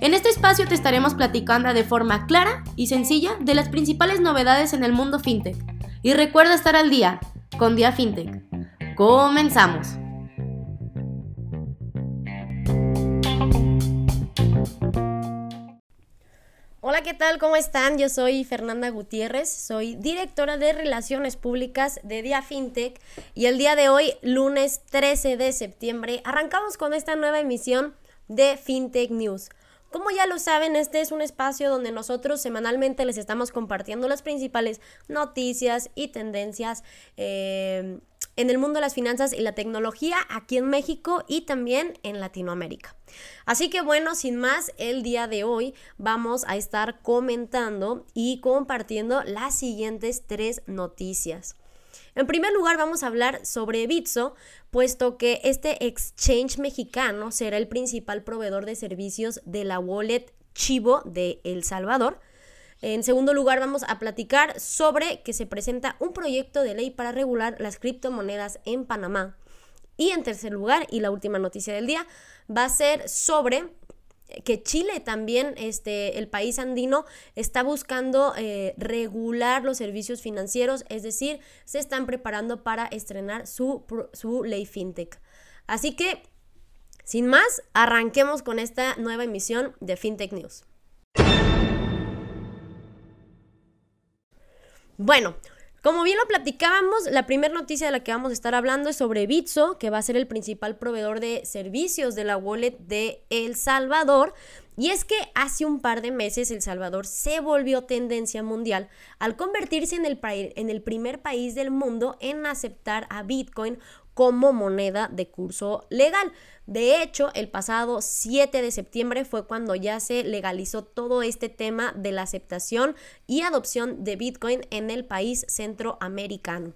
En este espacio te estaremos platicando de forma clara y sencilla de las principales novedades en el mundo FinTech. Y recuerda estar al día con Dia FinTech. Comenzamos. Hola, ¿qué tal? ¿Cómo están? Yo soy Fernanda Gutiérrez, soy directora de Relaciones Públicas de Dia FinTech y el día de hoy, lunes 13 de septiembre, arrancamos con esta nueva emisión de FinTech News. Como ya lo saben, este es un espacio donde nosotros semanalmente les estamos compartiendo las principales noticias y tendencias eh, en el mundo de las finanzas y la tecnología aquí en México y también en Latinoamérica. Así que bueno, sin más, el día de hoy vamos a estar comentando y compartiendo las siguientes tres noticias. En primer lugar, vamos a hablar sobre Bitso, puesto que este exchange mexicano será el principal proveedor de servicios de la wallet Chivo de El Salvador. En segundo lugar, vamos a platicar sobre que se presenta un proyecto de ley para regular las criptomonedas en Panamá. Y en tercer lugar, y la última noticia del día, va a ser sobre que Chile también, este, el país andino, está buscando eh, regular los servicios financieros, es decir, se están preparando para estrenar su, su ley fintech. Así que, sin más, arranquemos con esta nueva emisión de FinTech News. Bueno, como bien lo platicábamos, la primera noticia de la que vamos a estar hablando es sobre Bitso, que va a ser el principal proveedor de servicios de la wallet de El Salvador. Y es que hace un par de meses El Salvador se volvió tendencia mundial al convertirse en el, en el primer país del mundo en aceptar a Bitcoin como moneda de curso legal. De hecho, el pasado 7 de septiembre fue cuando ya se legalizó todo este tema de la aceptación y adopción de Bitcoin en el país centroamericano.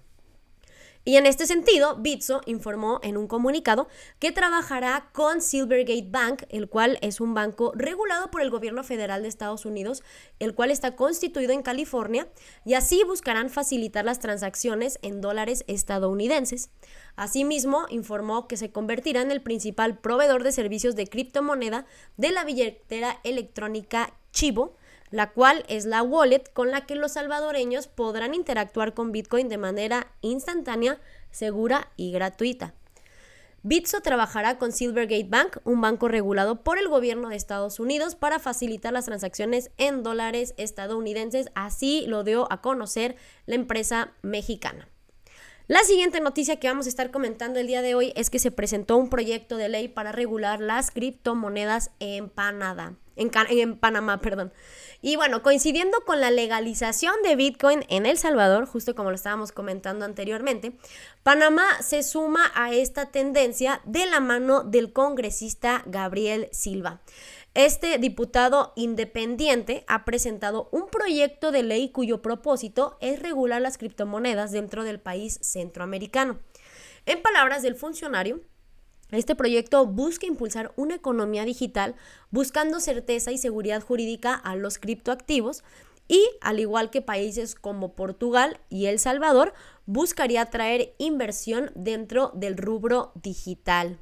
Y en este sentido, Bitso informó en un comunicado que trabajará con Silvergate Bank, el cual es un banco regulado por el gobierno federal de Estados Unidos, el cual está constituido en California, y así buscarán facilitar las transacciones en dólares estadounidenses. Asimismo, informó que se convertirá en el principal proveedor de servicios de criptomoneda de la billetera electrónica Chivo, la cual es la wallet con la que los salvadoreños podrán interactuar con Bitcoin de manera instantánea, segura y gratuita. Bitso trabajará con Silvergate Bank, un banco regulado por el gobierno de Estados Unidos para facilitar las transacciones en dólares estadounidenses, así lo dio a conocer la empresa mexicana. La siguiente noticia que vamos a estar comentando el día de hoy es que se presentó un proyecto de ley para regular las criptomonedas en Panamá. En, Panamá, perdón. Y bueno, coincidiendo con la legalización de Bitcoin en El Salvador, justo como lo estábamos comentando anteriormente, Panamá se suma a esta tendencia de la mano del congresista Gabriel Silva. Este diputado independiente ha presentado un proyecto de ley cuyo propósito es regular las criptomonedas dentro del país centroamericano. En palabras del funcionario, este proyecto busca impulsar una economía digital buscando certeza y seguridad jurídica a los criptoactivos y, al igual que países como Portugal y El Salvador, buscaría atraer inversión dentro del rubro digital.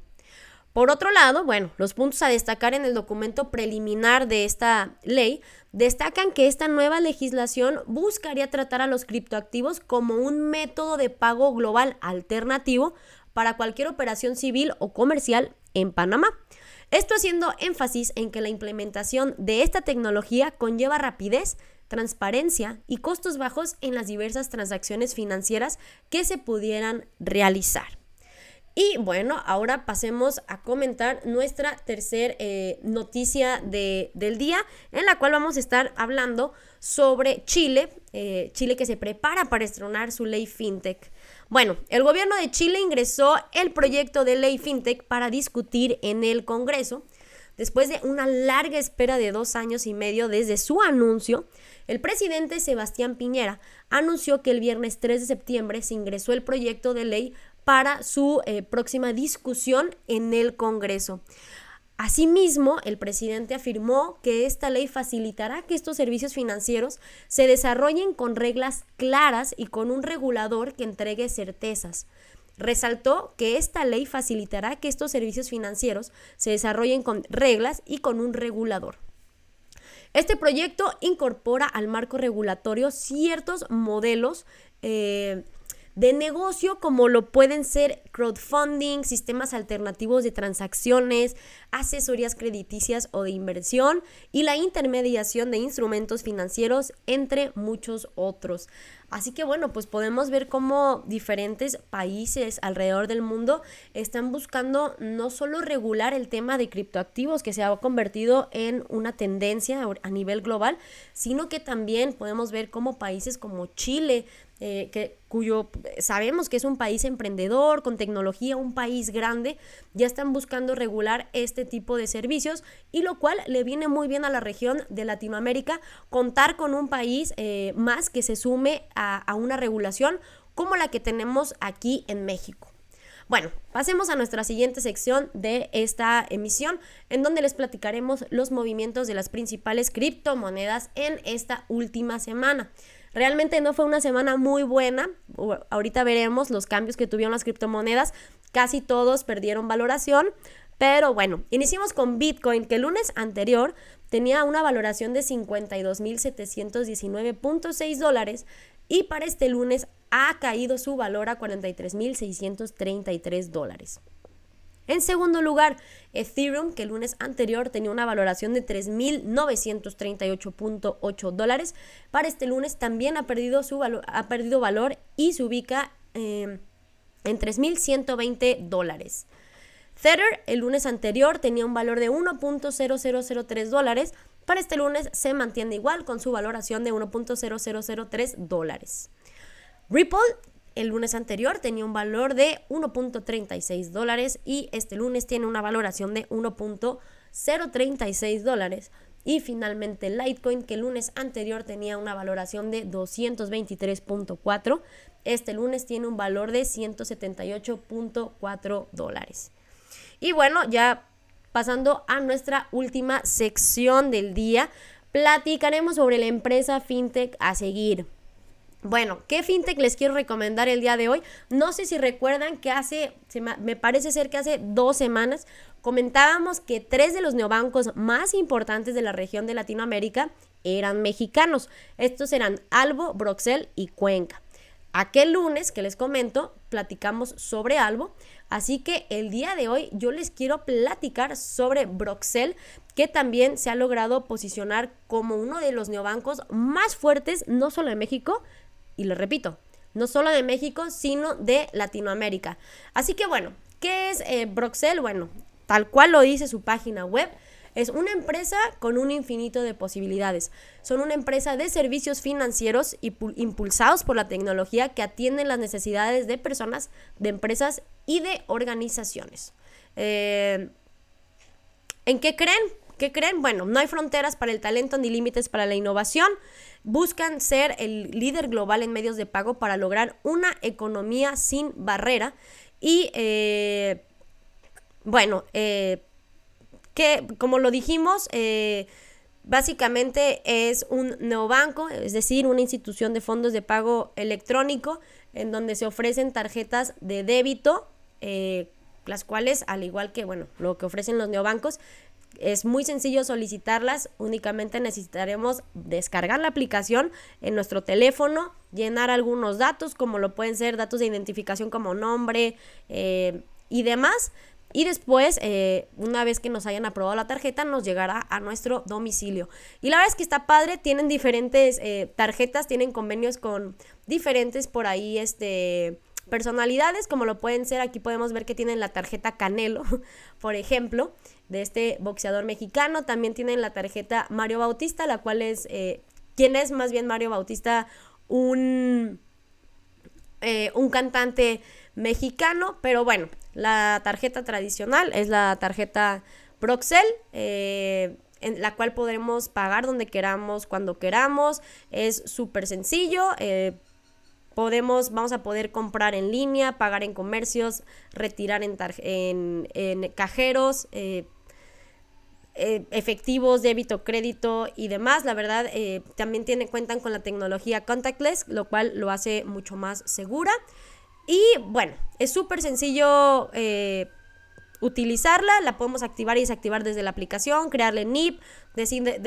Por otro lado, bueno, los puntos a destacar en el documento preliminar de esta ley destacan que esta nueva legislación buscaría tratar a los criptoactivos como un método de pago global alternativo para cualquier operación civil o comercial en Panamá. Esto haciendo énfasis en que la implementación de esta tecnología conlleva rapidez, transparencia y costos bajos en las diversas transacciones financieras que se pudieran realizar. Y bueno, ahora pasemos a comentar nuestra tercera eh, noticia del día, en la cual vamos a estar hablando sobre Chile, eh, Chile que se prepara para estrenar su ley fintech. Bueno, el gobierno de Chile ingresó el proyecto de ley fintech para discutir en el Congreso. Después de una larga espera de dos años y medio desde su anuncio, el presidente Sebastián Piñera anunció que el viernes 3 de septiembre se ingresó el proyecto de ley para su eh, próxima discusión en el Congreso. Asimismo, el presidente afirmó que esta ley facilitará que estos servicios financieros se desarrollen con reglas claras y con un regulador que entregue certezas. Resaltó que esta ley facilitará que estos servicios financieros se desarrollen con reglas y con un regulador. Este proyecto incorpora al marco regulatorio ciertos modelos eh, de negocio como lo pueden ser crowdfunding, sistemas alternativos de transacciones, asesorías crediticias o de inversión y la intermediación de instrumentos financieros, entre muchos otros. Así que bueno, pues podemos ver cómo diferentes países alrededor del mundo están buscando no solo regular el tema de criptoactivos que se ha convertido en una tendencia a nivel global, sino que también podemos ver cómo países como Chile, eh, que, cuyo sabemos que es un país emprendedor, con tecnología, un país grande, ya están buscando regular este tipo de servicios y lo cual le viene muy bien a la región de Latinoamérica contar con un país eh, más que se sume a una regulación como la que tenemos aquí en México. Bueno, pasemos a nuestra siguiente sección de esta emisión, en donde les platicaremos los movimientos de las principales criptomonedas en esta última semana. Realmente no fue una semana muy buena. Ahorita veremos los cambios que tuvieron las criptomonedas. Casi todos perdieron valoración. Pero bueno, iniciamos con Bitcoin, que el lunes anterior tenía una valoración de 52.719.6 dólares y para este lunes ha caído su valor a 43.633 dólares. En segundo lugar, Ethereum, que el lunes anterior tenía una valoración de 3.938.8 dólares, para este lunes también ha perdido, su ha perdido valor y se ubica eh, en 3.120 dólares. Tether, el lunes anterior, tenía un valor de 1.0003 dólares. Para este lunes se mantiene igual con su valoración de 1.0003 dólares. Ripple el lunes anterior tenía un valor de 1.36 dólares y este lunes tiene una valoración de 1.036 dólares. Y finalmente Litecoin, que el lunes anterior tenía una valoración de 223.4, este lunes tiene un valor de 178.4 dólares. Y bueno, ya pasando a nuestra última sección del día, platicaremos sobre la empresa fintech a seguir. Bueno, ¿qué fintech les quiero recomendar el día de hoy? No sé si recuerdan que hace, me parece ser que hace dos semanas comentábamos que tres de los neobancos más importantes de la región de Latinoamérica eran mexicanos. Estos eran Albo, Broxel y Cuenca. Aquel lunes que les comento, platicamos sobre Albo, así que el día de hoy yo les quiero platicar sobre Broxel, que también se ha logrado posicionar como uno de los neobancos más fuertes, no solo en México, y lo repito, no solo de México, sino de Latinoamérica. Así que bueno, ¿qué es eh, Broxel? Bueno, tal cual lo dice su página web, es una empresa con un infinito de posibilidades. Son una empresa de servicios financieros impulsados por la tecnología que atienden las necesidades de personas, de empresas y de organizaciones. Eh, ¿En qué creen? ¿Qué creen? Bueno, no hay fronteras para el talento ni límites para la innovación buscan ser el líder global en medios de pago para lograr una economía sin barrera y eh, bueno, eh, que como lo dijimos, eh, básicamente es un neobanco, es decir, una institución de fondos de pago electrónico en donde se ofrecen tarjetas de débito, las cuales, al igual que bueno, lo que ofrecen los neobancos, es muy sencillo solicitarlas, únicamente necesitaremos descargar la aplicación en nuestro teléfono, llenar algunos datos, como lo pueden ser datos de identificación como nombre eh, y demás. Y después, eh, una vez que nos hayan aprobado la tarjeta, nos llegará a nuestro domicilio. Y la verdad es que está padre, tienen diferentes eh, tarjetas, tienen convenios con diferentes por ahí, este personalidades, como lo pueden ser, aquí podemos ver que tienen la tarjeta Canelo, por ejemplo, de este boxeador mexicano. También tienen la tarjeta Mario Bautista, la cual es, eh, ¿quién es más bien Mario Bautista? Un, eh, un cantante mexicano, pero bueno, la tarjeta tradicional es la tarjeta Proxel, eh, en la cual podremos pagar donde queramos, cuando queramos. Es súper sencillo. Podemos, vamos a poder comprar en línea, pagar en comercios, retirar en, en, cajeros. Eh, efectivos, débito, crédito y demás. La verdad, también tiene, cuentan con la tecnología contactless, lo cual lo hace mucho más segura. Y bueno, es súper sencillo utilizarla, la podemos activar y desactivar desde la aplicación, crearle NIP,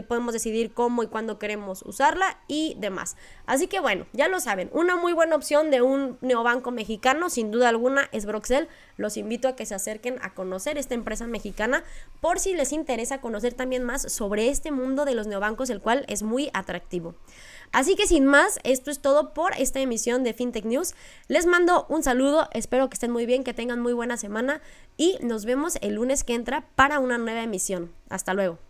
podemos decidir cómo y cuándo queremos usarla y demás. Así que bueno, ya lo saben, una muy buena opción de un neobanco mexicano, sin duda alguna, es Broxel. Los invito a que se acerquen a conocer esta empresa mexicana por si les interesa conocer también más sobre este mundo de los neobancos, el cual es muy atractivo. Así que sin más, esto es todo por esta emisión de FinTech News. Les mando un saludo, espero que estén muy bien, que tengan muy buena semana y nos vemos el lunes que entra para una nueva emisión. Hasta luego.